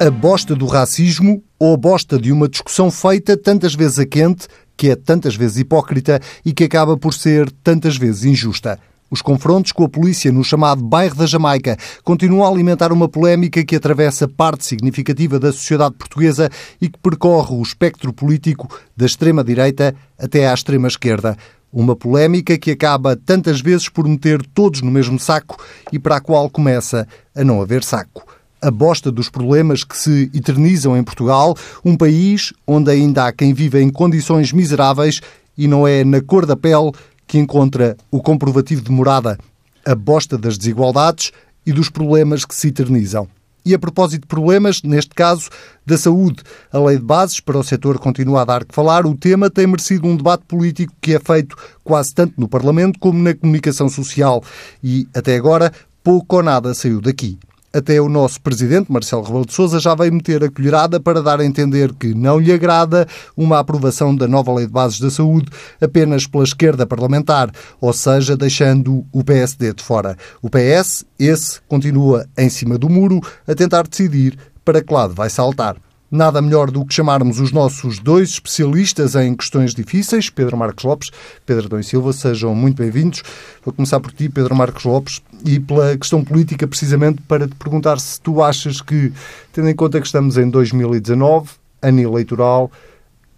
A bosta do racismo ou a bosta de uma discussão feita tantas vezes a quente, que é tantas vezes hipócrita e que acaba por ser tantas vezes injusta. Os confrontos com a polícia no chamado bairro da Jamaica continuam a alimentar uma polémica que atravessa parte significativa da sociedade portuguesa e que percorre o espectro político da extrema-direita até à extrema-esquerda. Uma polémica que acaba tantas vezes por meter todos no mesmo saco e para a qual começa a não haver saco a bosta dos problemas que se eternizam em Portugal, um país onde ainda há quem vive em condições miseráveis e não é na cor da pele que encontra o comprovativo de morada, a bosta das desigualdades e dos problemas que se eternizam. E a propósito de problemas, neste caso, da saúde, a lei de bases para o setor continua a dar que falar. O tema tem merecido um debate político que é feito quase tanto no Parlamento como na comunicação social. E, até agora, pouco ou nada saiu daqui. Até o nosso presidente, Marcelo Rebelo de Sousa, já veio meter a colherada para dar a entender que não lhe agrada uma aprovação da nova Lei de Bases da Saúde apenas pela esquerda parlamentar, ou seja, deixando o PSD de fora. O PS, esse, continua em cima do muro a tentar decidir para que lado vai saltar. Nada melhor do que chamarmos os nossos dois especialistas em questões difíceis, Pedro Marcos Lopes, Pedro Dom Silva, sejam muito bem-vindos. Vou começar por ti, Pedro Marcos Lopes, e pela questão política, precisamente para te perguntar se tu achas que, tendo em conta que estamos em 2019, ano eleitoral,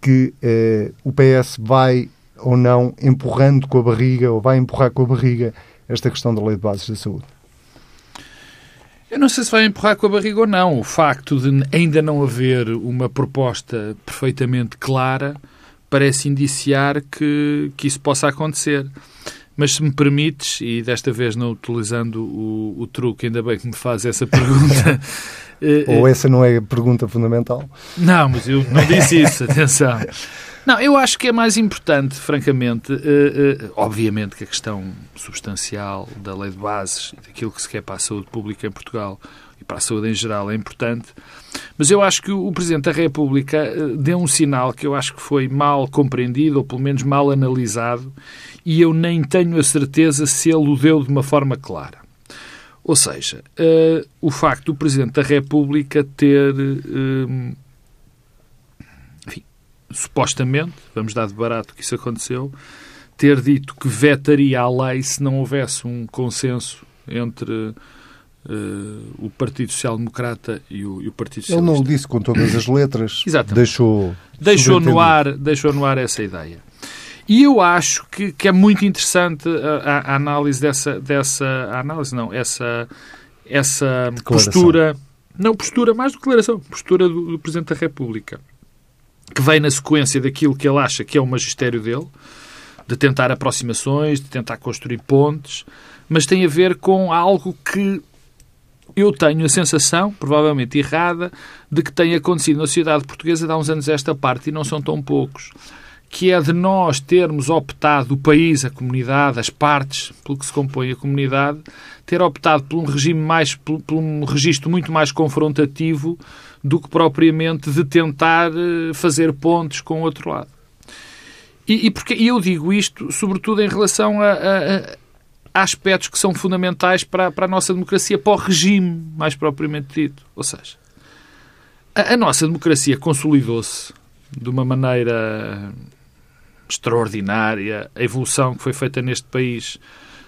que eh, o PS vai ou não empurrando com a barriga, ou vai empurrar com a barriga, esta questão da lei de bases da saúde. Eu não sei se vai empurrar com a barriga ou não. O facto de ainda não haver uma proposta perfeitamente clara parece indiciar que, que isso possa acontecer. Mas se me permites, e desta vez não utilizando o, o truque, ainda bem que me faz essa pergunta. Ou essa não é a pergunta fundamental? Não, mas eu não disse isso, atenção. Não, eu acho que é mais importante, francamente, uh, uh, obviamente que a questão substancial da lei de bases e daquilo que se quer para a saúde pública em Portugal e para a saúde em geral é importante, mas eu acho que o Presidente da República uh, deu um sinal que eu acho que foi mal compreendido ou pelo menos mal analisado e eu nem tenho a certeza se ele o deu de uma forma clara. Ou seja, o facto do Presidente da República ter supostamente, vamos dar de barato que isso aconteceu, ter dito que vetaria a lei se não houvesse um consenso entre uh, o Partido Social Democrata e o, e o Partido Socialista. Ele não o disse com todas as letras, deixou, deixou, no ar, deixou no ar essa ideia. E eu acho que, que é muito interessante a, a, análise dessa, dessa a análise não, essa, essa postura, não postura, mais declaração, postura do, do Presidente da República que vem na sequência daquilo que ele acha que é o magistério dele, de tentar aproximações, de tentar construir pontes, mas tem a ver com algo que eu tenho a sensação, provavelmente errada, de que tem acontecido na sociedade portuguesa há uns anos esta parte, e não são tão poucos, que é de nós termos optado, o país, a comunidade, as partes, pelo que se compõe a comunidade, ter optado por um regime mais, por, por um registro muito mais confrontativo do que propriamente de tentar eh, fazer pontos com o outro lado. E, e porque eu digo isto, sobretudo em relação a, a, a aspectos que são fundamentais para, para, a nossa democracia, para o regime, mais propriamente dito. Ou seja, a, a nossa democracia consolidou-se de uma maneira extraordinária. A evolução que foi feita neste país,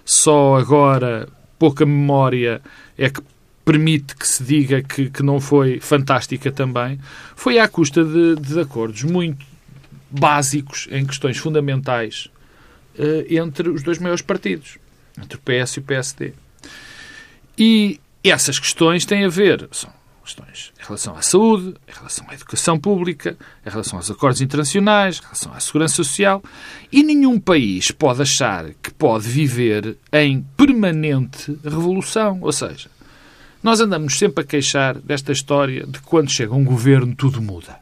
só agora, pouca memória, é que permite que se diga que, que não foi fantástica também, foi à custa de, acordos muito básicos em questões fundamentais uh, entre os dois maiores partidos, entre o PS e o PSD. E essas questões têm a ver, são questões em relação à saúde, em relação à educação pública, em relação aos acordos internacionais, em relação à segurança social. E nenhum país pode achar que pode viver em permanente revolução. Ou seja, nós andamos sempre a queixar desta história de quando chega um governo tudo muda.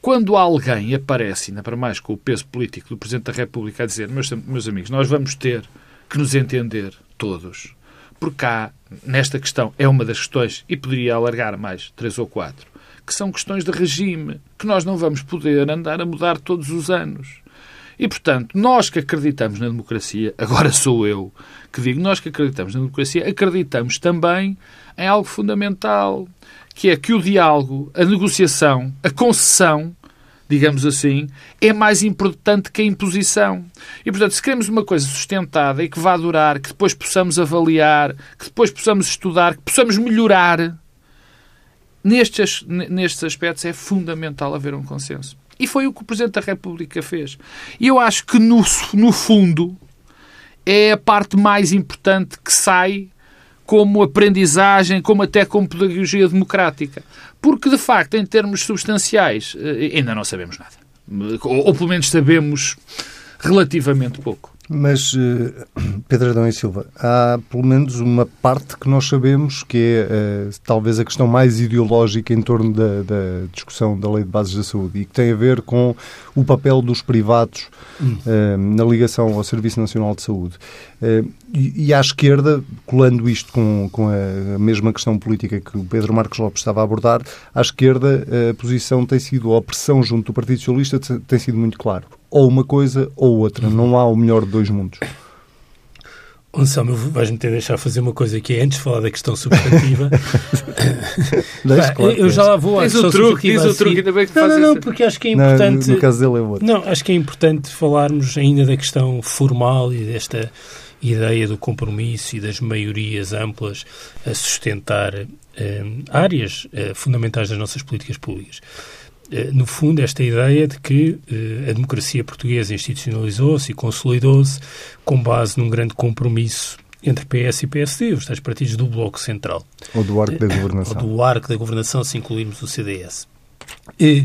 Quando alguém aparece, ainda para mais com o peso político do Presidente da República, a dizer, meus, meus amigos, nós vamos ter que nos entender todos, porque há, nesta questão, é uma das questões, e poderia alargar mais três ou quatro, que são questões de regime, que nós não vamos poder andar a mudar todos os anos. E, portanto, nós que acreditamos na democracia, agora sou eu que digo, nós que acreditamos na democracia, acreditamos também em algo fundamental, que é que o diálogo, a negociação, a concessão, digamos assim, é mais importante que a imposição. E, portanto, se queremos uma coisa sustentada e que vá durar, que depois possamos avaliar, que depois possamos estudar, que possamos melhorar, nestes, nestes aspectos é fundamental haver um consenso. E foi o que o Presidente da República fez. E eu acho que, no, no fundo, é a parte mais importante que sai como aprendizagem, como até como pedagogia democrática. Porque, de facto, em termos substanciais, eh, ainda não sabemos nada. Ou, ou pelo menos sabemos relativamente pouco. Mas, eh, Pedro Adão e Silva, há pelo menos uma parte que nós sabemos que é uh, talvez a questão mais ideológica em torno da, da, discussão da Lei de Bases da Saúde e que tem a ver com o papel dos privados uh, na ligação ao Serviço Nacional de Saúde. E, e, à esquerda, colando isto com, com a, mesma questão política que o Pedro Marcos Lopes estava a abordar, à esquerda a posição tem sido, a opressão junto do Partido Socialista tem sido muito claro ou uma coisa ou outra. Não há o melhor de dois mundos. Anselmo, vais-me ter de deixar fazer uma coisa que é antes de falar da questão substantiva. Deixe, claro, eu já lá vou à questão o truque, diz o truque, ainda bem que não, não, não, porque acho que é importante. Não, no caso dele é outro. Não, acho que é importante falarmos ainda da questão formal e desta ideia do compromisso e das maiorias amplas a sustentar eh, áreas eh, fundamentais das nossas políticas públicas. Eh, no fundo, esta ideia de que eh, a democracia portuguesa institucionalizou-se e consolidou-se com base num grande compromisso entre PS e PSD, os tais partidos do Bloco Central. Ou do arco da governação. Ou do arco da governação, se incluirmos o CDS. É,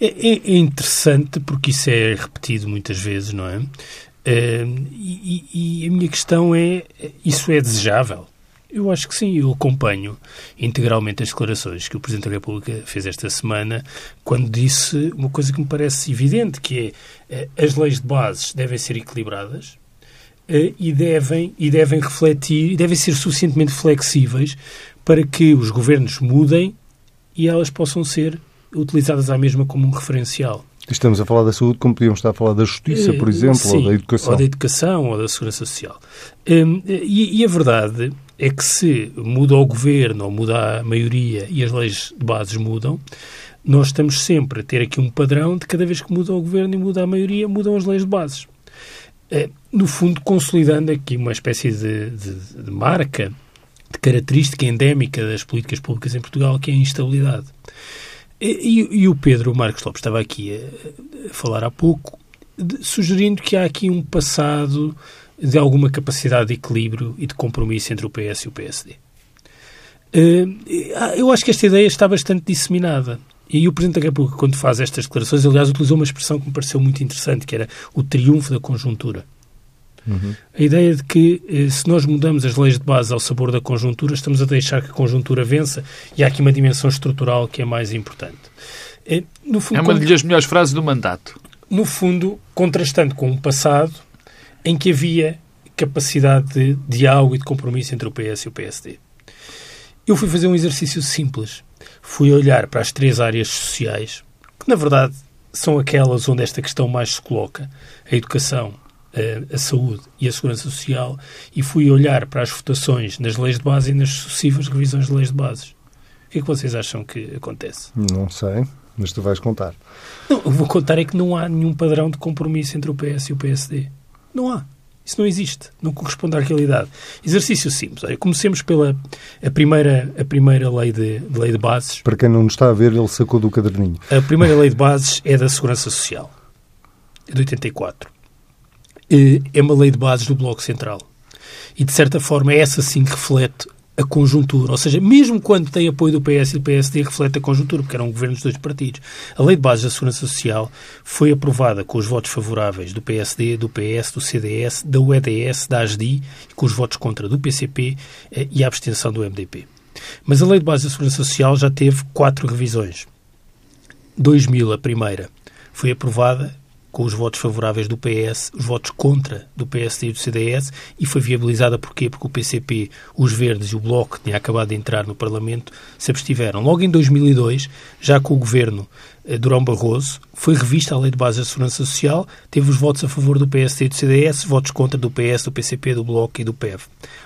é, é interessante porque isso é repetido muitas vezes, não é? Eh, e, e a minha questão é: isso é desejável? Eu acho que sim, eu acompanho integralmente as declarações que o Presidente da República fez esta semana, quando disse uma coisa que me parece evidente, que é eh, as leis de bases devem ser equilibradas eh, e devem, e devem refletir, e devem ser suficientemente flexíveis para que os governos mudem e elas possam ser utilizadas à mesma como um referencial. Estamos a falar da saúde como podíamos estar a falar da justiça, por eh, exemplo, Sim, ou da educação. Ou da educação, ou da segurança social. Hum, e, e, a verdade é que se muda o governo ou muda a maioria e as leis de bases mudam, nós estamos sempre a ter aqui um padrão de cada vez que muda o governo e muda a maioria, mudam as leis de bases. É, no fundo, consolidando aqui uma espécie de, de, de marca, de característica endémica das políticas públicas em Portugal, que é a instabilidade. E, e, o Pedro Marcos Lopes estava aqui a, falar há pouco, de, sugerindo que há aqui um passado de alguma capacidade de equilíbrio e de compromisso entre o PS e o PSD. Eh, eu acho que esta ideia está bastante disseminada. E o Presidente da República, quando faz estas declarações, aliás, utilizou uma expressão que me pareceu muito interessante, que era o triunfo da conjuntura. Uhum. A ideia de que eh, se nós mudamos as leis de base ao sabor da conjuntura, estamos a deixar que a conjuntura vença e há aqui uma dimensão estrutural que é mais importante. É, fundo, é uma das melhores frases do mandato. No fundo, contrastando com o passado em que havia capacidade de diálogo e de compromisso entre o PS e o PSD. Eu fui fazer um exercício simples. Fui olhar para as três áreas sociais, que na verdade são aquelas onde esta questão mais se coloca: a educação, a, saúde e a segurança social, e fui olhar para as votações nas leis de base e nas sucessivas revisões de leis de bases. O que é que vocês acham que acontece? Não sei, mas tu vais contar. Não, eu vou contar é que não há nenhum padrão de compromisso entre o PS e o PSD. Não há. Isso não existe. Não corresponde à realidade. Exercício simples. Olha, comecemos pela a primeira, a primeira lei, de, de, lei de bases. Para quem não nos está a ver, ele sacou do caderninho. A primeira lei de bases é da Segurança Social. É de 84. Eh, é uma lei de bases do Bloco Central. E, de certa forma, é essa sim que reflete a conjuntura. Ou seja, mesmo quando tem apoio do PS e do PSD, reflete a conjuntura, porque eram governos dos dois partidos. A Lei de Base da Segurança Social foi aprovada com os votos favoráveis do PSD, do PS, do CDS, da UEDS, da ASDI, e com os votos contra do PCP eh, e a abstenção do MDP. Mas a Lei de Base da Segurança Social já teve quatro revisões. 2000, a primeira, foi aprovada com os votos favoráveis do PS, os votos contra do PSD e do CDS, e foi viabilizada porquê? Porque o PCP, os Verdes e o Bloco, que tinha acabado de entrar no Parlamento, se abstiveram. Logo em 2002, já com o governo Durão Barroso, foi revista a Lei de Bases da Segurança Social, teve os votos a favor do PSD e do CDS, votos contra do PS, do PCP, do Bloco e do PEV.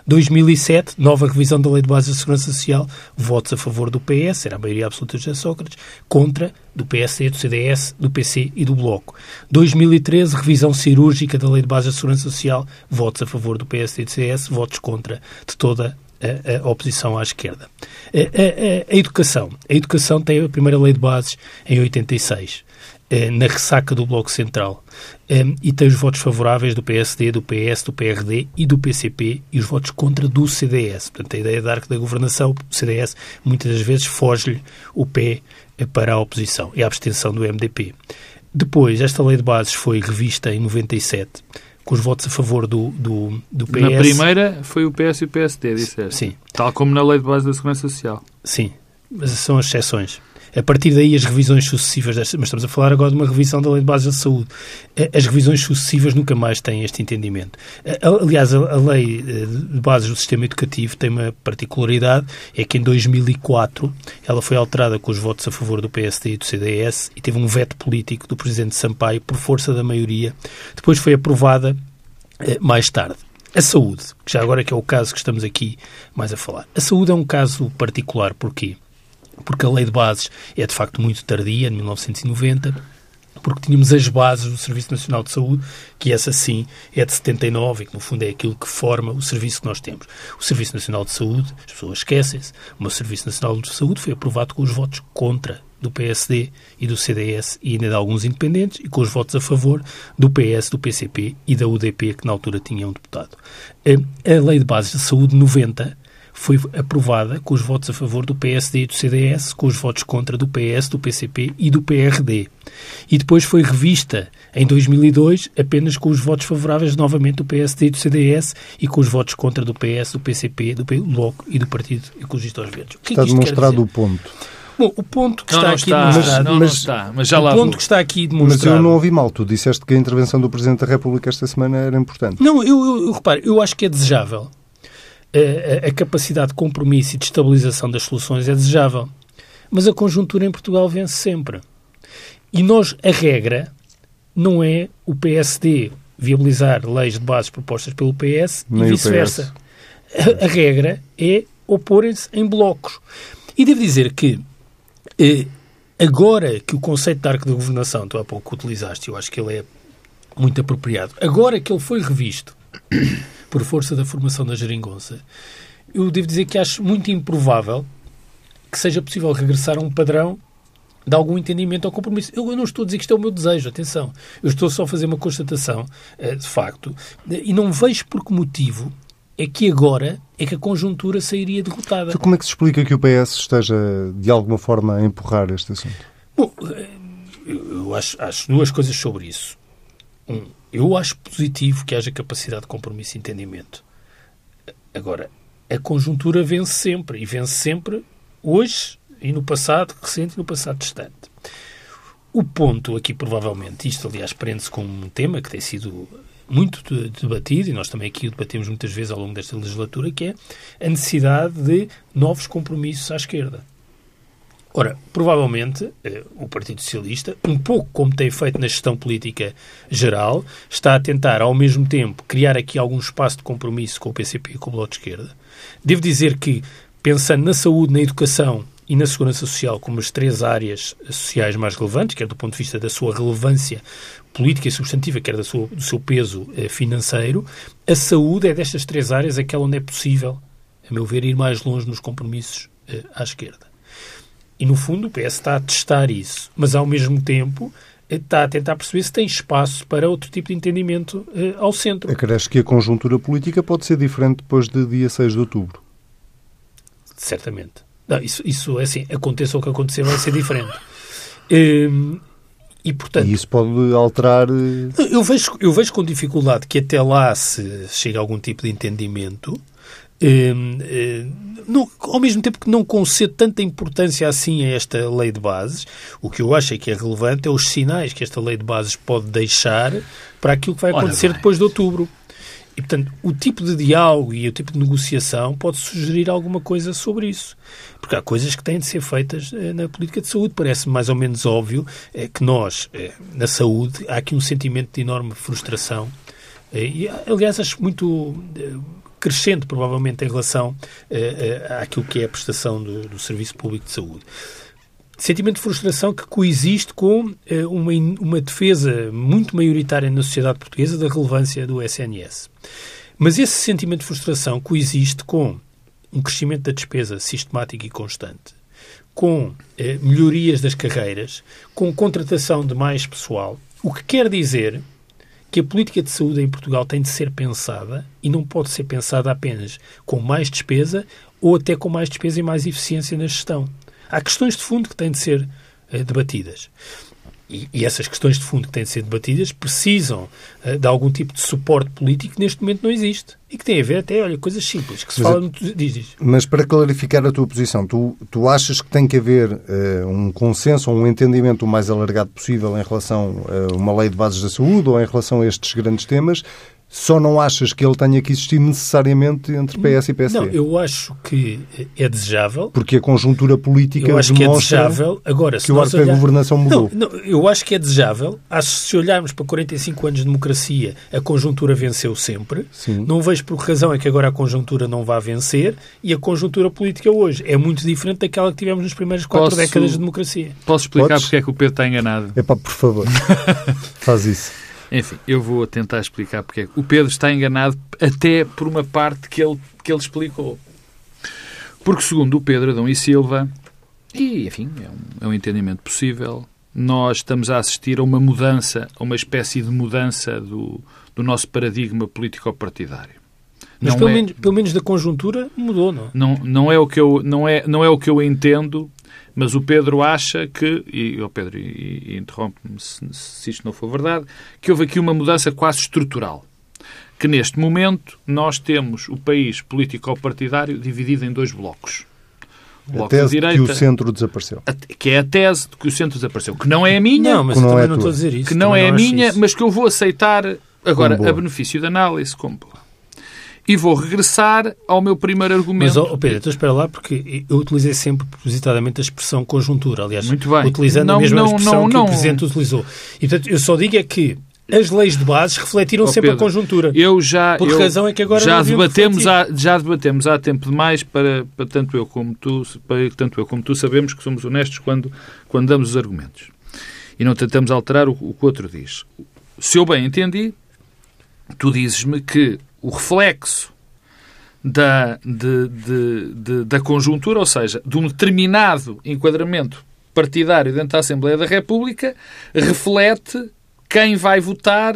2007, nova revisão da Lei de Bases da Segurança Social, votos a favor do PS, era a maioria absoluta de Sócrates, contra do PSD, do CDS, do PC e do Bloco. 2013, revisão cirúrgica da Lei de Bases da Segurança Social, votos a favor do PSD e do CDS, votos contra de toda a, a, oposição à esquerda. A, a, a, educação. A educação tem a primeira lei de bases em 86, eh, na ressaca do Bloco Central. Eh, e tem os votos favoráveis do PSD, do PS, do PRD e do PCP e os votos contra do CDS. Portanto, a ideia da arco da governação, o CDS muitas das vezes foge-lhe o pé eh, para a oposição e a abstenção do MDP. Depois, esta lei de bases foi revista em 97 com os votos a favor do, do, do PS. Na primeira foi o PS e o PSD, disseste. Sim. Tal como na Lei de Base da Segurança Social. Sim, mas são as exceções. A partir daí, as revisões sucessivas, destas, mas estamos a falar agora de uma revisão da Lei de Base da Saúde. As revisões sucessivas nunca mais têm este entendimento. Aliás, a, Lei eh, de Bases do Sistema Educativo tem uma particularidade, é que em 2004 ela foi alterada com os votos a favor do PSD e do CDS e teve um veto político do Presidente Sampaio por força da maioria. Depois foi aprovada eh, mais tarde. A saúde, que já agora é que é o caso que estamos aqui mais a falar. A saúde é um caso particular, porquê? Porque a lei de bases é de facto muito tardia, de 1990, porque tínhamos as bases do Serviço Nacional de Saúde, que essa sim é de 79 e que no fundo é aquilo que forma o serviço que nós temos. O Serviço Nacional de Saúde, as pessoas esquecem-se, o Serviço Nacional de Saúde foi aprovado com os votos contra do PSD e do CDS e ainda de alguns independentes e com os votos a favor do PS, do PCP e da UDP, que na altura tinha um deputado. A Lei de Bases de Saúde 90 foi aprovada com os votos a favor do PSD e do CDS, com os votos contra do PS, do PCP e do PRD. E depois foi revista em 2002 apenas com os votos favoráveis novamente do PSD e do CDS e com os votos contra do PS, do PCP, do Bloco e do Partido Ecologista aos Verdes. É está demonstrado o ponto. Bom, o ponto que não, está não aqui está, demonstrado... Não, não está, mas já o lá ponto vou. que está aqui demonstrado... Mas eu não ouvi mal. Tu disseste que a intervenção do Presidente da República esta semana era importante. Não, eu, eu, eu reparo, eu acho que é desejável a, a, capacidade de compromisso e de estabilização das soluções é desejável. Mas a conjuntura em Portugal vence sempre. E nós, a regra, não é o PSD viabilizar leis de bases propostas pelo PS Nem e vice-versa. A, a, regra é oporem-se em blocos. E devo dizer que eh, agora que o conceito de arco de governação, tu há pouco utilizaste, eu acho que ele é muito apropriado, agora que ele foi revisto por força da formação da geringonça, eu devo dizer que acho muito improvável que seja possível regressar a um padrão de algum entendimento ou compromisso. Eu, eu, não estou a dizer que isto é o meu desejo, atenção. Eu estou só a fazer uma constatação, uh, de facto, e não vejo por que motivo é que agora é que a conjuntura sairia derrotada. Então como é que se explica que o PS esteja, de alguma forma, a empurrar este assunto? Bom, eh, eu acho, acho duas coisas sobre isso. Um, eu acho positivo que haja capacidade de compromisso e entendimento. Agora, a conjuntura vence sempre, e vence sempre hoje e no passado recente e no passado distante. O ponto aqui, provavelmente, isto aliás prende-se com um tema que tem sido muito debatido, e nós também aqui o debatemos muitas vezes ao longo desta legislatura, que é a necessidade de novos compromissos à esquerda. Ora, provavelmente eh, o Partido Socialista, um pouco como tem feito na gestão política geral, está a tentar ao mesmo tempo criar aqui algum espaço de compromisso com o PCP e com o Bloco de Esquerda. Devo dizer que, pensando na saúde, na educação e na segurança social como as três áreas sociais mais relevantes, quer do ponto de vista da sua relevância política e substantiva, quer do seu, do seu peso eh, financeiro, a saúde é destas três áreas aquela onde é possível, a meu ver, ir mais longe nos compromissos eh, à esquerda. E, no fundo, o PS está a testar isso, mas, ao mesmo tempo, está a tentar perceber se tem espaço para outro tipo de entendimento uh, ao centro. Acresce que a conjuntura política pode ser diferente depois de dia 6 de outubro. Certamente. Não, isso, isso é assim, aconteça o que acontecer, vai ser diferente. Um, e, portanto, e isso pode alterar. Eh, eu vejo, eu vejo com dificuldade que até lá se chegue a algum tipo de entendimento. Um, um, não, ao mesmo tempo que não concedo tanta importância assim a esta lei de bases, o que eu acho é que é relevante é os sinais que esta lei de bases pode deixar para aquilo que vai acontecer depois de outubro. E, portanto, o tipo de diálogo e o tipo de negociação pode sugerir alguma coisa sobre isso. Porque há coisas que têm de ser feitas eh, na política de saúde. Parece mais ou menos óbvio eh, que nós, eh, na saúde, há aqui um sentimento de enorme frustração. E, aliás, acho muito crescente, provavelmente, em relação àquilo que é a prestação do, do Serviço Público de Saúde sentimento de frustração que coexiste com uma, uma defesa muito maioritária na sociedade portuguesa da relevância do SNS. Mas esse sentimento de frustração coexiste com um crescimento da despesa sistemático e constante, com eh, melhorias das carreiras, com contratação de mais pessoal, o que quer dizer que a política de saúde em Portugal tem de ser pensada e não pode ser pensada apenas com mais despesa ou até com mais despesa e mais eficiência na gestão. Há questões de fundo que têm de ser eh, debatidas. E, e, essas questões de fundo que têm de ser debatidas precisam uh, de algum tipo de suporte político que neste momento não existe. E que tem a ver até, olha, coisas simples, que se mas, fala... É- diz, diz. Mas para clarificar a tua posição, tu, tu achas que tem que haver uh, um consenso ou um entendimento o mais alargado possível em relação a uma lei de bases da saúde ou em relação a estes grandes temas, só não achas que ele tenha que existir necessariamente entre PS e PSD? Não, eu acho que é desejável. Porque a conjuntura política eu acho que é desejável. Agora, que o arco olhar... da governação mudou. Não, não, eu acho que é desejável. Acho que se olharmos para 45 anos de democracia, a conjuntura venceu sempre. Sim. Não vejo por que razão é que agora a conjuntura não vá vencer e a conjuntura política hoje é muito diferente daquela que tivemos nas primeiras quatro Posso... décadas de democracia. Posso explicar Podes? porque é que o Pedro está enganado? É pá, por favor. Faz isso. Enfim, eu vou tentar explicar porque é o Pedro está enganado até por uma parte que ele, que ele explicou. Porque, segundo o Pedro Adão e Silva, e enfim, é um, é um entendimento possível, nós estamos a assistir a uma mudança, a uma espécie de mudança do, do nosso paradigma político-partidário. Mas pelo, é, menos, pelo menos da conjuntura mudou, não? Não, não, é o que eu, não, é, não é o que eu entendo mas o Pedro acha que, e o Pedro e, e interrompe-me se, se isto não for verdade, que houve aqui uma mudança quase estrutural. Que neste momento nós temos o país político-partidário dividido em dois blocos. Bloco a tese de direita, que o centro desapareceu. que é a tese de que o centro desapareceu. Que não é a minha. Não, mas não também é não estou a dizer isso. Que não é a minha, isso. mas que eu vou aceitar agora a benefício da análise como e vou regressar ao meu primeiro argumento. Mas, oh Pedro, então espera lá, porque eu utilizei sempre propositadamente a expressão conjuntura, aliás, Muito bem. utilizando não, a mesma não, expressão não, que o Presidente utilizou. E, portanto, eu só digo é que as leis de bases refletiram oh, sempre Pedro, a conjuntura. Eu já, Por eu, razão é que agora já debatemos, há, já debatemos há tempo demais para, para tanto eu como tu, para tanto eu como tu sabemos que somos honestos quando, quando damos os argumentos. E não tentamos alterar o, o que o outro diz. Se eu bem entendi, tu dizes-me que o reflexo da, de, de, de, da conjuntura, ou seja, de um determinado enquadramento partidário dentro da Assembleia da República, reflete quem vai votar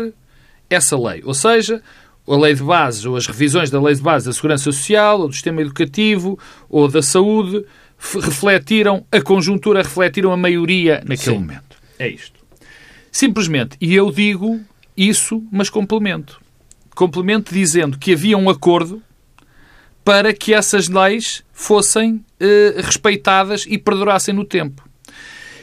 essa lei. Ou seja, a lei de bases ou as revisões da lei de bases da segurança social, ou do sistema educativo, ou da saúde, refletiram a conjuntura, refletiram a maioria naquele Sim. momento. É isto. Simplesmente. E eu digo isso, mas complemento complemento dizendo que havia um acordo para que essas leis fossem eh, respeitadas e perdurassem no tempo.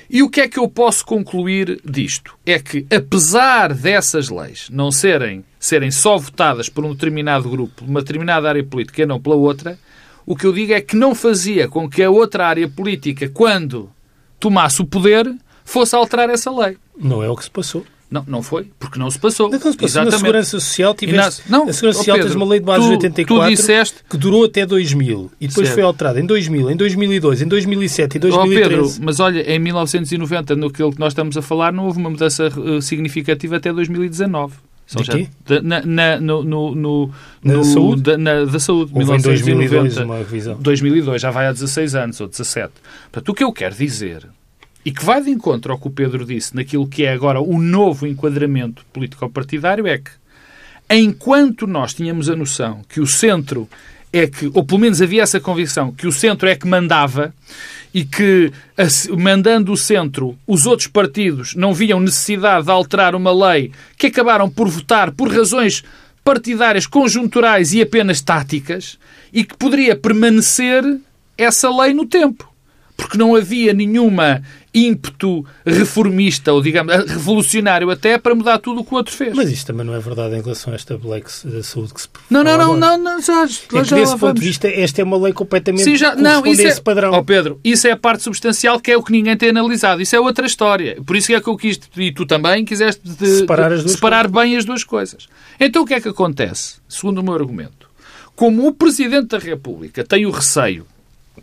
E o que é que eu posso concluir disto? É que, apesar dessas leis não serem, serem só votadas por um determinado grupo, uma determinada área política e não pela outra, o que eu digo é que não fazia com que a outra área política, quando tomasse o poder, fosse alterar essa lei. Não é o que se passou. Não, não foi, porque não se passou. Não, se passou. Na Segurança Social tiveste... Na... Não, a Segurança Social Pedro, tens uma lei de base de 84 disseste... que durou até 2000 e depois certo. foi alterada em 2000, em 2002, em 2007 e 2013. Oh, Pedro, mas olha, em 1990, no que nós estamos a falar, não houve uma mudança uh, significativa até 2019. São de quê? Na, na, no, no, no, na saúde? Da, na, da saúde. Houve 1990, em 2002 uma revisão. 2002, já vai há 16 anos ou 17. Portanto, o que eu quero dizer e que vai de encontro ao que o Pedro disse naquilo que é agora o novo enquadramento político-partidário, é que enquanto nós tínhamos a noção que o centro é que, ou pelo menos havia essa convicção, que o centro é que mandava e que, mandando o centro, os outros partidos não viam necessidade de alterar uma lei que acabaram por votar por razões partidárias, conjunturais e apenas táticas, e que poderia permanecer essa lei no tempo. porque não havia nenhuma ímpeto reformista ou, digamos, revolucionário até para mudar tudo o que o outro fez. Mas isso também não é verdade em relação a esta lei da saúde que se Não, não, não, não, não, já, é já desse ponto de vista, esta é uma lei completamente Sim, já, não, isso é, esse padrão. Oh Pedro, isso é a parte substancial que é o que ninguém tem analisado. Isso é outra história. Por isso é que eu quis, e tu também, quiseste de, separar, de, separar bem as duas coisas. Então o que é que acontece? Segundo o meu argumento, como o Presidente da República tem o receio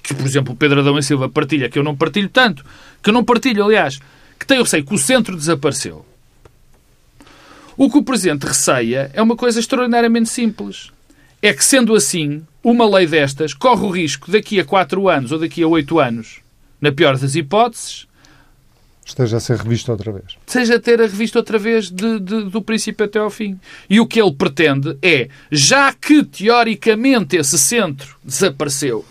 que, por exemplo, o Pedro Adão e Silva partilha, que eu não partilho tanto, que eu não partilho, aliás, que tem o receio que o centro desapareceu. O que o Presidente receia é uma coisa extraordinariamente simples. É que, sendo assim, uma lei destas corre o risco, daqui a quatro anos ou daqui a oito anos, na pior das hipóteses, esteja a ser revisto outra vez. Seja a ter a revista outra vez de, de, do princípio até ao fim. E o que ele pretende é, já que teoricamente esse centro desapareceu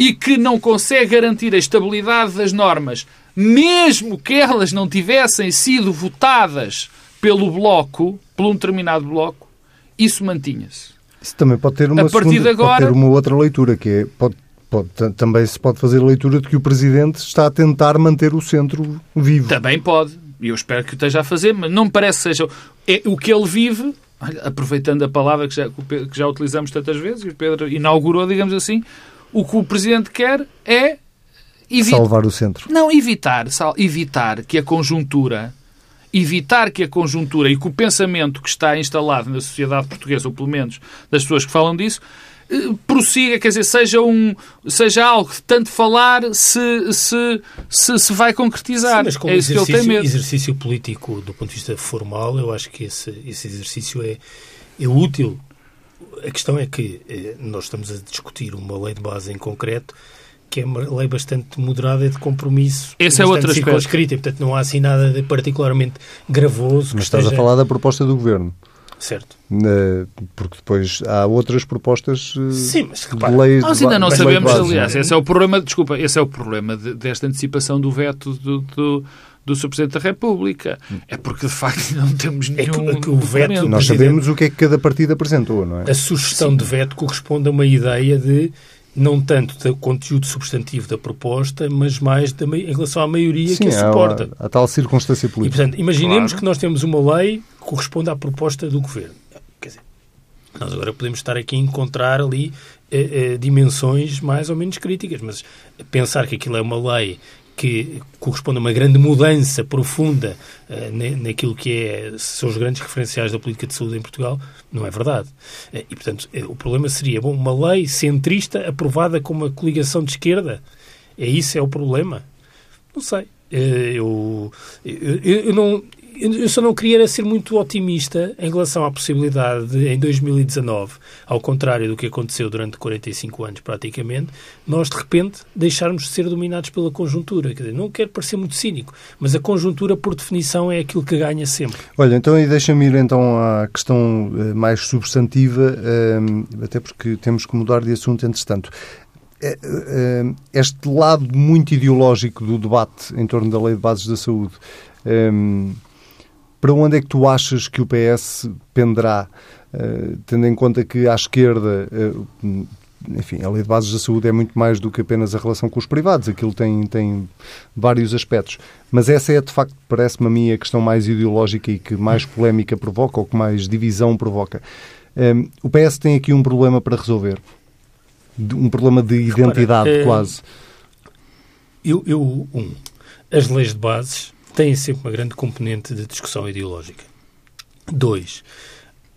e que não consegue garantir a estabilidade das normas, mesmo que elas não tivessem sido votadas pelo bloco, por um determinado bloco, isso mantinha-se. Isso também pode ter uma, a partir segunda, de agora, pode ter uma outra leitura, que é, pode, pode, também se pode fazer a leitura de que o Presidente está a tentar manter o centro vivo. Também pode. E eu espero que o esteja a fazer, mas não me parece que seja... É, o que ele vive, aproveitando a palavra que já, que já utilizamos tantas vezes, e o Pedro inaugurou, digamos assim, o que o Presidente quer é evitar, salvar o centro. Não, evitar, sal, evitar que a conjuntura evitar que a conjuntura e que o pensamento que está instalado na sociedade portuguesa, ou pelo menos das pessoas que falam disso, eh, prossiga, quer dizer, seja, um, seja algo de tanto falar se se, se, se vai concretizar. Sim, mas como é isso que ele tem medo. exercício político do ponto de vista formal, eu acho que esse, esse exercício é, é útil a questão é que eh, nós estamos a discutir uma lei de base em concreto que é uma lei bastante moderada e de compromisso. Esse é outro aspecto. Escrita, e, portanto, não há assim nada de particularmente gravoso. Mas estás esteja... a falar da proposta do Governo. Certo. Porque depois há outras propostas eh, Sim, mas repara, de leis. Nós ainda não sabemos, aliás, esse é o problema, desculpa, esse é o problema desta antecipação do veto do, do do Sr. Presidente da República. É porque, de facto, não temos nenhum... É que, que o veto... Nós sabemos o que é que cada partido apresentou, não é? A sugestão Sim. de veto corresponde a uma ideia de não tanto do conteúdo substantivo da proposta, mas mais da, em relação à maioria Sim, que a suporta. A, a, tal circunstância política. E, portanto, imaginemos claro. que nós temos uma lei que corresponde à proposta do Governo. Quer dizer, nós agora podemos estar aqui a encontrar ali eh, eh, dimensões mais ou menos críticas, mas pensar que aquilo é uma lei que corresponde a uma grande mudança profunda uh, naquilo que é, são os grandes referenciais da política de saúde em Portugal, não é verdade. Uh, e, portanto, uh, o problema seria, bom, uma lei centrista aprovada com uma coligação de esquerda? É isso é o problema? Não sei. Eu, eu, eu, não, eu só não queria ser muito otimista em relação à possibilidade de, em 2019, ao contrário do que aconteceu durante 45 anos praticamente, nós de repente deixarmos de ser dominados pela conjuntura. Quer dizer, não quero parecer muito cínico, mas a conjuntura, por definição, é aquilo que ganha sempre. Olha, então aí deixa-me ir então à questão eh, mais substantiva, eh, até porque temos que mudar de assunto entretanto eh, este lado muito ideológico do debate em torno da Lei de Bases da Saúde para onde é que tu achas que o PS penderá, uh, tendo em conta que à esquerda, uh, enfim, a lei de bases da saúde é muito mais do que apenas a relação com os privados, aquilo tem, tem vários aspectos. Mas essa é, de facto, parece-me a mim a questão mais ideológica e que mais polémica provoca ou que mais divisão provoca. Um, eh, o PS tem aqui um problema para resolver. Um problema de identidade, Repara, quase. Eu, eu, um, as leis de bases têm sempre uma grande componente de discussão ideológica. Dois,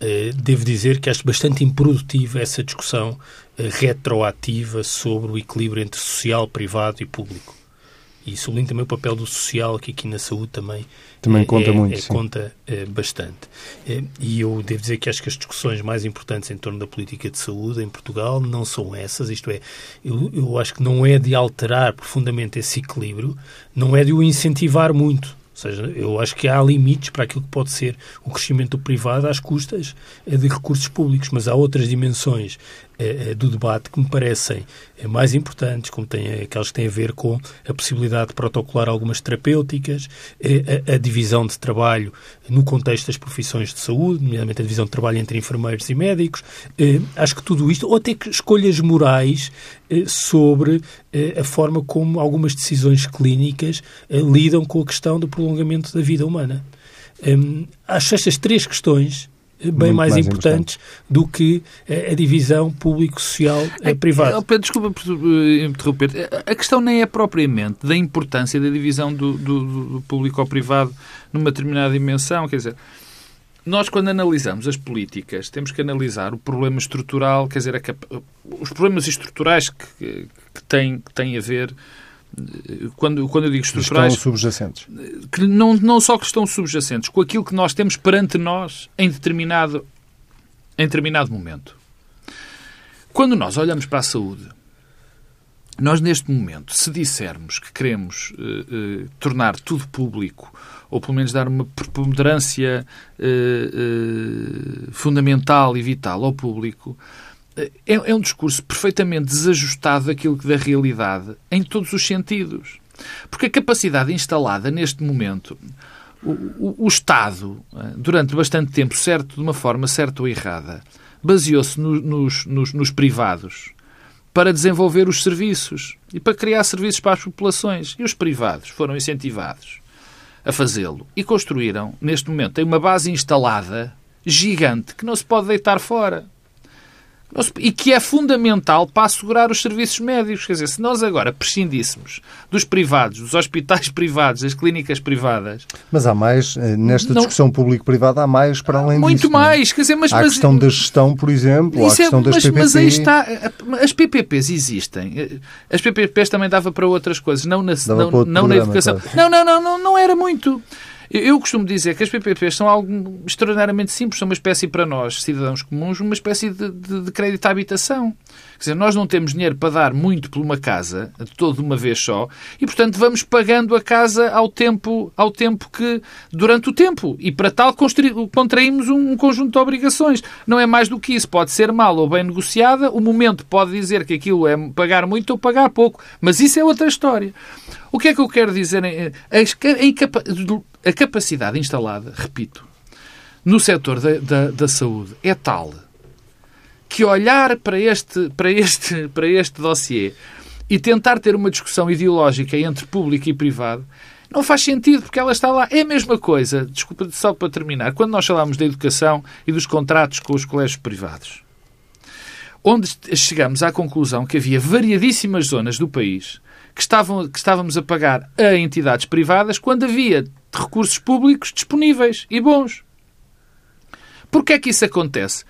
eh, devo dizer que acho bastante improdutiva essa discussão eh, retroativa sobre o equilíbrio entre social, privado e público. E sublinho também o papel do social, que aqui na saúde também, também é, conta muito. É, conta é, bastante. É, e eu devo dizer que acho que as discussões mais importantes em torno da política de saúde em Portugal não são essas, isto é, eu, eu acho que não é de alterar profundamente esse equilíbrio, não é de o incentivar muito. Ou seja, eu acho que há limites para aquilo que pode ser o crescimento do privado às custas de recursos públicos, mas há outras dimensões eh, do debate que me parecem mais importantes, como tem, aquelas que têm a ver com a possibilidade de protocolar algumas terapêuticas, a, a, divisão de trabalho no contexto das profissões de saúde, nomeadamente a divisão de trabalho entre enfermeiros e médicos. Acho que tudo isto, ou até que escolhas morais sobre a forma como algumas decisões clínicas lidam com a questão do prolongamento da vida humana. Acho estas três questões bem mais, mais, importantes importante. do que a divisão público-social-privada. É, Pedro, desculpa por eh, interromper. A questão nem é propriamente da importância da divisão do, do, do público ao privado numa determinada dimensão. Quer dizer, nós, quando analisamos as políticas, temos que analisar o problema estrutural, quer dizer, os problemas estruturais que, que, têm, que têm a ver quando, quando eu digo estruturais... Estão subjacentes. Que não, não só que estão subjacentes, com aquilo que nós temos perante nós em determinado, em determinado momento. Quando nós olhamos para a saúde, nós neste momento, se dissermos que queremos uh, uh, tornar tudo público, ou pelo menos dar uma preponderância uh, fundamental e vital ao público, é, é um discurso perfeitamente desajustado daquilo que da realidade em todos os sentidos. Porque a capacidade instalada neste momento, o, o, o Estado, eh, durante bastante tempo, certo de uma forma certa ou errada, baseou-se no, nos, nos, nos privados para desenvolver os serviços e para criar serviços para as populações. E os privados foram incentivados a fazê-lo e construíram, neste momento, tem uma base instalada gigante que não se pode deitar fora e que é fundamental para assegurar os serviços médicos. Quer dizer, se nós agora prescindíssemos dos privados, dos hospitais privados, das clínicas privadas. Mas há mais, eh, nesta não, discussão público-privada, há mais para além muito disso. Muito é? mais. Quer dizer, mas, há mas, a questão da gestão, por exemplo, há a é questão é, das mas, PPP. Mas aí está. As PPPs existem. As PPPs também dava para outras coisas, não na, não, não na educação. Claro. Não, não, não, não, não era muito. Eu costumo dizer que as PPPs são algo extraordinariamente simples, são uma espécie para nós, cidadãos comuns, uma espécie de, de, de crédito à habitação. Quer dizer, nós não temos dinheiro para dar muito por uma casa, de toda uma vez só, e portanto vamos pagando a casa ao tempo, ao tempo que, durante o tempo. E para tal contraímos um conjunto de obrigações. Não é mais do que isso. Pode ser mal ou bem negociada, o momento pode dizer que aquilo é pagar muito ou pagar pouco, mas isso é outra história. O que é que eu quero dizer? A capacidade instalada, repito, no setor da, da, da saúde é tal que olhar para este, para este, para este dossiê e tentar ter uma discussão ideológica entre público e privado não faz sentido, porque ela está lá. É a mesma coisa, desculpa só para terminar, quando nós falamos da educação e dos contratos com os colégios privados, onde chegamos à conclusão que havia variadíssimas zonas do país que, estavam, que estávamos a pagar a entidades privadas quando havia recursos públicos disponíveis e bons. Porquê é que isso acontece?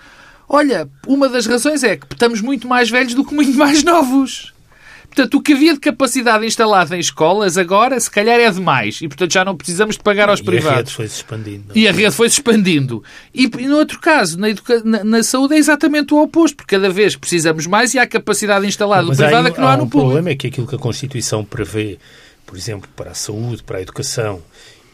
Olha, uma das razões é que estamos muito mais velhos do que muito mais novos. Portanto, o que havia de capacidade instalada em escolas agora, se calhar é demais. E, portanto, já não precisamos de pagar aos e privados. E a rede foi-se expandindo. E a rede foi-se expandindo. E, e, no outro caso, na, educa... na, na, saúde é exatamente o oposto, porque cada vez precisamos mais e há capacidade instalada do privado que não há, há no um público. O problema é que aquilo que a Constituição prevê, por exemplo, para a saúde, para a educação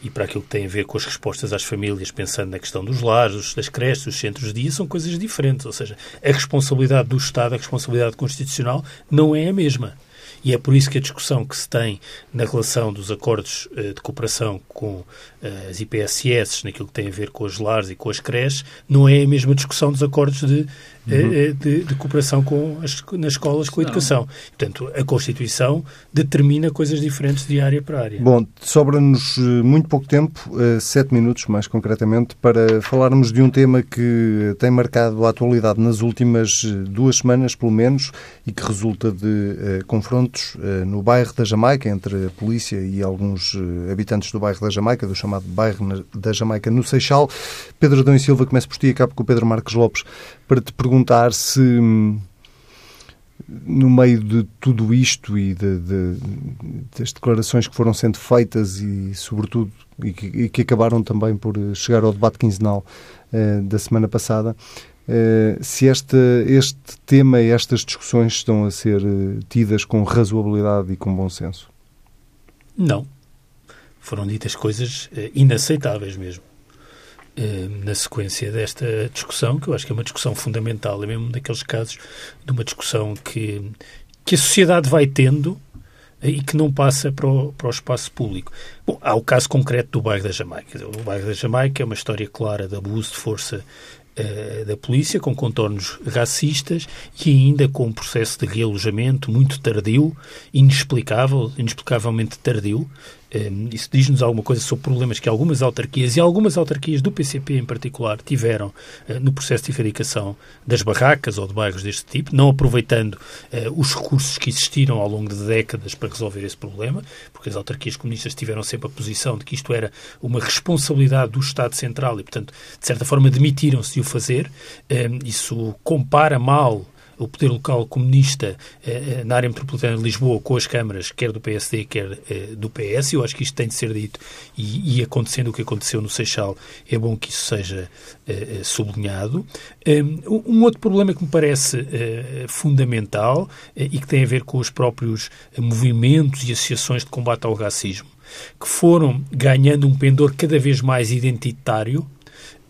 e para aquilo que tem a ver com as respostas às famílias, pensando na questão dos lares, das creches, dos centros de dia, são coisas diferentes. Ou seja, a responsabilidade do Estado, a responsabilidade constitucional, não é a mesma. E é por isso que a discussão que se tem na relação dos acordos uh, de cooperação com uh, as IPSS, naquilo que tem a ver com os lares e com as creches, não é a mesma discussão dos acordos de, uh, de, de, cooperação com as, nas escolas com a educação. Portanto, a Constituição determina coisas diferentes de área para área. Bom, sobra-nos muito pouco tempo, sete minutos mais concretamente, para falarmos de um tema que tem marcado a atualidade nas últimas duas semanas, pelo menos, e que resulta de confrontos eh, no bairro da Jamaica, entre a polícia e alguns eh, habitantes do bairro da Jamaica, do chamado bairro da Jamaica, no Seixal. Pedro Adão e Silva, começo por ti e acabo com o Pedro Marques Lopes, para te perguntar se hum, no meio de tudo isto e de, de, das declarações que foram sendo feitas e, sobretudo, e que, e que acabaram também por chegar ao debate quinzenal uh, da semana passada, eh, se este, este tema e estas discussões estão a ser eh, tidas com razoabilidade e com bom senso. Não. Foram ditas coisas inaceitáveis mesmo. Eh, na sequência desta discussão, que eu acho que é uma discussão fundamental, é mesmo daqueles casos de uma discussão que, que a sociedade vai tendo e que não passa para o, para o espaço público. Bom, há o caso concreto do bairro da Jamaica. O bairro da Jamaica é uma história clara de abuso de força uh, da polícia, com contornos racistas e ainda com um processo de realojamento muito tardio, inexplicável, inexplicavelmente tardio, isso diz-nos alguma coisa sobre problemas que algumas autarquias, e algumas autarquias do PCP em particular, tiveram eh, no processo de erradicação das barracas ou de bairros deste tipo, não aproveitando eh, os recursos que existiram ao longo de décadas para resolver esse problema, porque as autarquias comunistas tiveram sempre a posição de que isto era uma responsabilidade do Estado Central e, portanto, de certa forma, demitiram-se de o fazer. Ehm, isso compara mal o poder local comunista eh, eh, na área metropolitana de Lisboa com as câmaras, quer do PSD, quer eh, do PS. Eu acho que isto tem de ser dito e, e acontecendo o que aconteceu no Seixal, é bom que isso seja sublinhado. Um outro problema que me parece fundamental e que tem a ver com os próprios movimentos e associações de combate ao racismo, que foram ganhando um pendor cada vez mais identitário,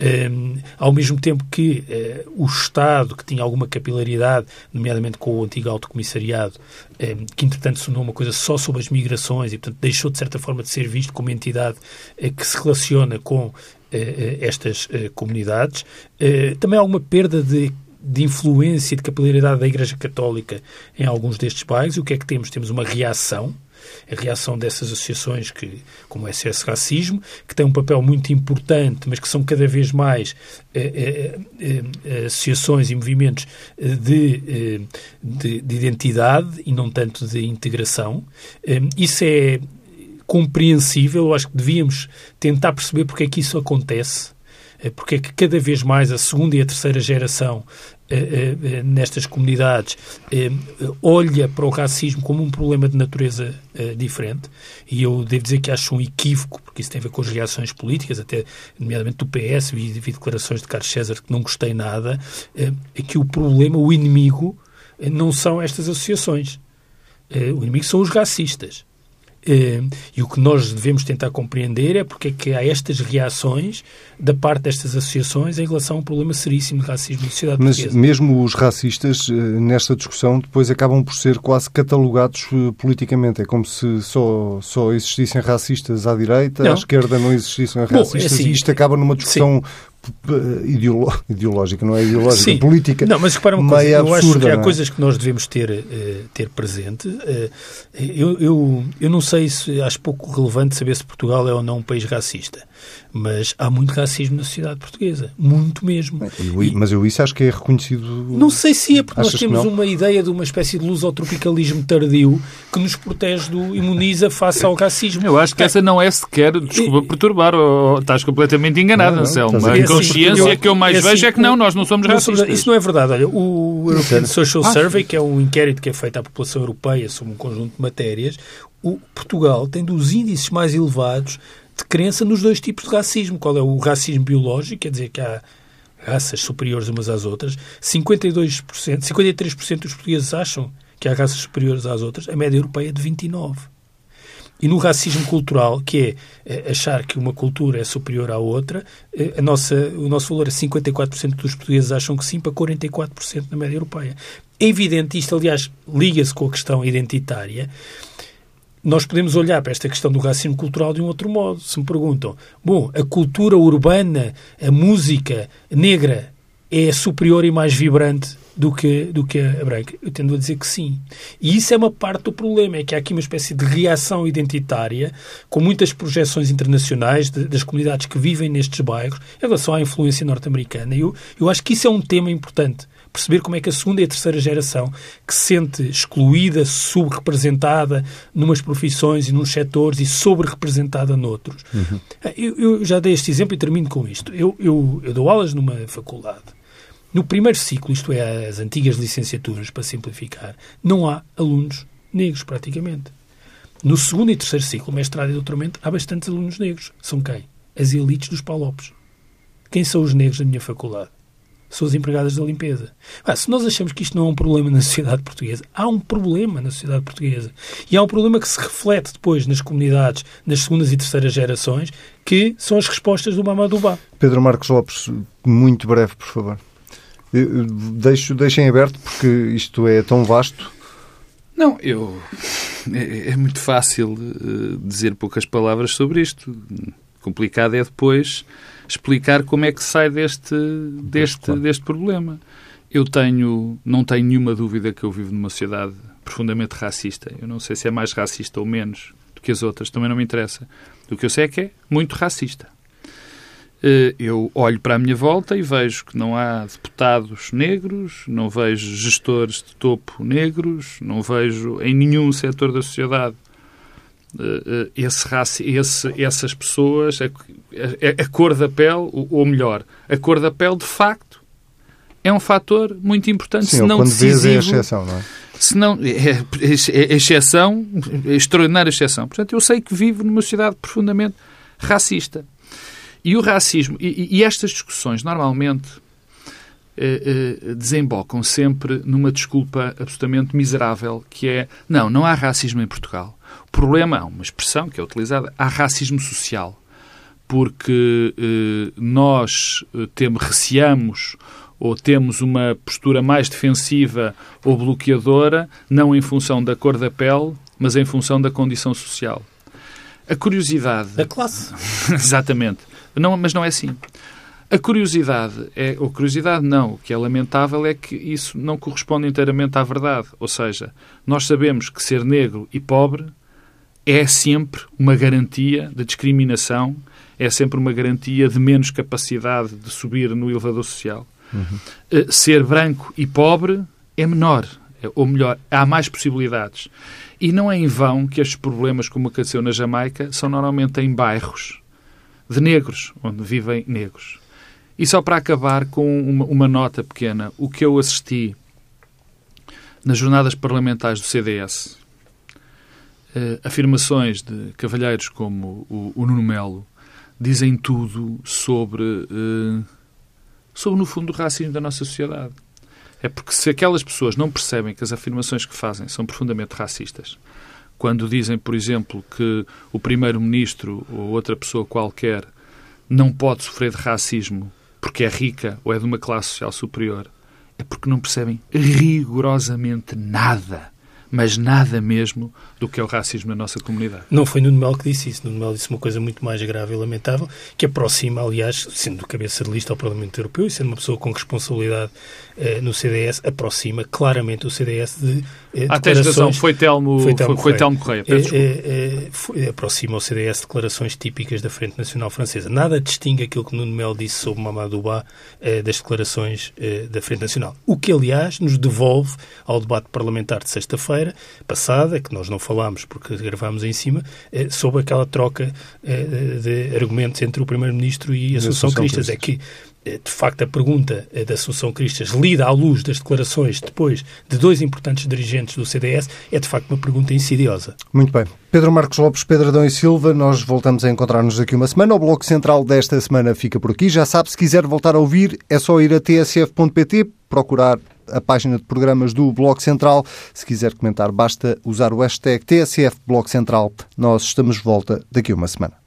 um, ao mesmo tempo que uh, o Estado, que tinha alguma capilaridade, nomeadamente com o antigo autocomissariado, um, que entretanto se uma coisa só sobre as migrações e, portanto, deixou de certa forma de ser visto como entidade uh, que se relaciona com uh, estas comunidades, também há alguma perda de de influência e de capilaridade da Igreja Católica em alguns destes bairros. E o que é que temos? Temos uma reação a reação dessas associações que, como o SS Racismo, que têm um papel muito importante, mas que são cada vez mais eh, eh, eh, associações e movimentos de, de, de, identidade e não tanto de integração. isso é compreensível, eu acho que devíamos tentar perceber porque é que isso acontece porque é que cada vez mais a segunda e a terceira geração eh, eh, nestas comunidades eh, olha para o racismo como um problema de natureza diferente e eu devo dizer que acho um equívoco, porque isso tem a ver com as reações políticas, até nomeadamente do PS, vi, vi declarações de Carlos César que não gostei nada, é que o problema, o inimigo, não são estas associações. O inimigo são os racistas. Eh, e o que nós devemos tentar compreender é porque é que há estas reações da parte destas associações em relação a um problema seríssimo de racismo na sociedade Mas portuguesa. mesmo os racistas, eh, nesta discussão, depois acabam por ser quase catalogados eh, politicamente. É como se só, só existissem racistas à direita, não. à esquerda não existissem racistas, Bom, é assim, e isto acaba numa discussão sim ideolo ideológica, não é ideológica, Sim. política. Não, mas repara uma coisa, eu acho que há é? coisas que nós devemos ter, uh, ter presente. Uh, eu, eu, eu não sei se acho pouco relevante saber se Portugal é ou não um país racista. Mas há muito racismo na sociedade portuguesa. Muito mesmo. Eu, e, mas eu isso acho que é reconhecido. Não sei se é, porque nós temos uma ideia de uma espécie de lusotropicalismo tardio que nos protege do imuniza face ao racismo. Eu acho que essa não é sequer, desculpa perturbar, ou, estás completamente enganado, Anselmo. A assim, consciência que eu mais é assim, vejo é que não, nós não somos racistas. Isso não é verdade. Olha, o European Social ah. Survey, que é um inquérito que é feito à população europeia sobre um conjunto de matérias, o Portugal tem dos índices mais elevados de crença nos dois tipos de racismo. Qual é o racismo biológico, quer dizer que há raças superiores umas às outras. 52%, 53% dos portugueses acham que há raças superiores às outras. A média europeia é de 29%. E no racismo cultural, que é eh, achar que uma cultura é superior à outra, eh, a nossa, o nosso valor é 54% dos portugueses acham que sim, para 44% na média europeia. É evidente, isto aliás liga-se com a questão identitária, nós podemos olhar para esta questão do racismo cultural de um outro modo. Se me perguntam, bom, a cultura urbana, a música negra é superior e mais vibrante do que, do que a branca? Eu tendo a dizer que sim. E isso é uma parte do problema, é que há aqui uma espécie de reação identitária, com muitas projeções internacionais de, das comunidades que vivem nestes bairros, em relação à influência norte-americana. Eu, eu acho que isso é um tema importante perceber como é que a segunda e a terceira geração, que se sente excluída, subrepresentada numas profissões e nos setores e sobre-representada noutros. Uhum. Eu, eu, já dei este exemplo e termino com isto. Eu, eu, eu dou aulas numa faculdade. No primeiro ciclo, isto é, as antigas licenciaturas, para simplificar, não há alunos negros, praticamente. No segundo e terceiro ciclo, mestrado e doutoramento, há bastantes alunos negros. São quem? As elites dos Palopes. Quem são os negros da minha faculdade? São as empregadas da limpeza. Ah, se nós achamos que isto não é um problema na sociedade portuguesa, há um problema na sociedade portuguesa. E há um problema que se reflete depois nas comunidades, nas segundas e terceiras gerações, que são as respostas do Mamadubá. Pedro Marcos Lopes, muito breve, por favor. Deixo, deixem aberto, porque isto é tão vasto. Não, eu. É, é muito fácil uh, dizer poucas palavras sobre isto. Complicado é depois explicar como é que sai deste, deste, deste problema. Eu tenho, não tenho nenhuma dúvida que eu vivo numa sociedade profundamente racista. Eu não sei se é mais racista ou menos do que as outras, também não me interessa. O que eu sei é que é muito racista. Eh, eu olho para a minha volta e vejo que não há deputados negros, não vejo gestores de topo negros, não vejo em nenhum setor da sociedade esse, esse, essas pessoas, a, a, a, cor da pele, ou melhor, a cor da pele de facto é um fator muito importante, Sim, se não decisivo. É a exceção, não é? Se não, é, é, é exceção, é extraordinária exceção. Portanto, eu sei que vivo numa sociedade profundamente racista. E o racismo, e, e estas discussões normalmente eh, eh, desembocam sempre numa desculpa absolutamente miserável, que é, não, não há racismo em Portugal. Problema, há uma expressão que é utilizada, há racismo social. Porque eh, nós eh, temos, receamos ou temos uma postura mais defensiva ou bloqueadora, não em função da cor da pele, mas em função da condição social. A curiosidade. Da classe. Exatamente. Não, mas não é assim. A curiosidade, é, ou curiosidade não, o que é lamentável é que isso não corresponde inteiramente à verdade. Ou seja, nós sabemos que ser negro e pobre é sempre uma garantia de discriminação, é sempre uma garantia de menos capacidade de subir no elevador social. Uhum. Ser branco e pobre é menor, ou melhor, há mais possibilidades. E não é em vão que estes problemas, como aconteceu na Jamaica, são normalmente em bairros de negros, onde vivem negros. E só para acabar com uma, uma nota pequena, o que eu assisti nas jornadas parlamentares do CDS, eh, afirmações de cavalheiros como o, o, Nuno Melo dizem tudo sobre, eh, sobre, no fundo, o racismo da nossa sociedade. É porque se aquelas pessoas não percebem que as afirmações que fazem são profundamente racistas, quando dizem, por exemplo, que o primeiro-ministro ou outra pessoa qualquer não pode sofrer de racismo porque é rica ou é de uma classe social superior, é porque não percebem rigorosamente nada mas nada mesmo do que é o racismo na nossa comunidade. Não foi Nuno Melo que disse isso. Nuno Melo disse uma coisa muito mais grave e lamentável, que aproxima, aliás, sendo cabeça de lista ao Parlamento Europeu e sendo uma pessoa com responsabilidade no CDS, aproxima claramente o CDS de eh, ah, tens razão, foi Telmo, foi Telmo foi, Correia. Foi Telmo Correia. Eh, foi, aproxima o CDS declarações típicas da Frente Nacional Francesa. Nada distingue aquilo que Nuno Melo disse sobre Mamadou Ba das declarações da Frente Nacional. O que, aliás, nos devolve ao debate parlamentar de sexta-feira passada, que nós não falámos porque gravámos em cima, sobre aquela troca de argumentos entre o Primeiro-Ministro e a Assunção Cristas. É que eh, de facto, a pergunta eh, da Assunção Cristas, lida à luz das declarações depois de dois importantes dirigentes do CDS, é de facto uma pergunta insidiosa. Muito bem. Pedro Marcos Lopes, Pedro Adão e Silva, nós voltamos a encontrar-nos daqui uma semana. O Bloco Central desta semana fica por aqui. Já sabe, se quiser voltar a ouvir, é só ir a tsf.pt, procurar a página de programas do Bloco Central. Se quiser comentar, basta usar o hashtag TSF Bloco Central. Nós estamos de volta daqui uma semana.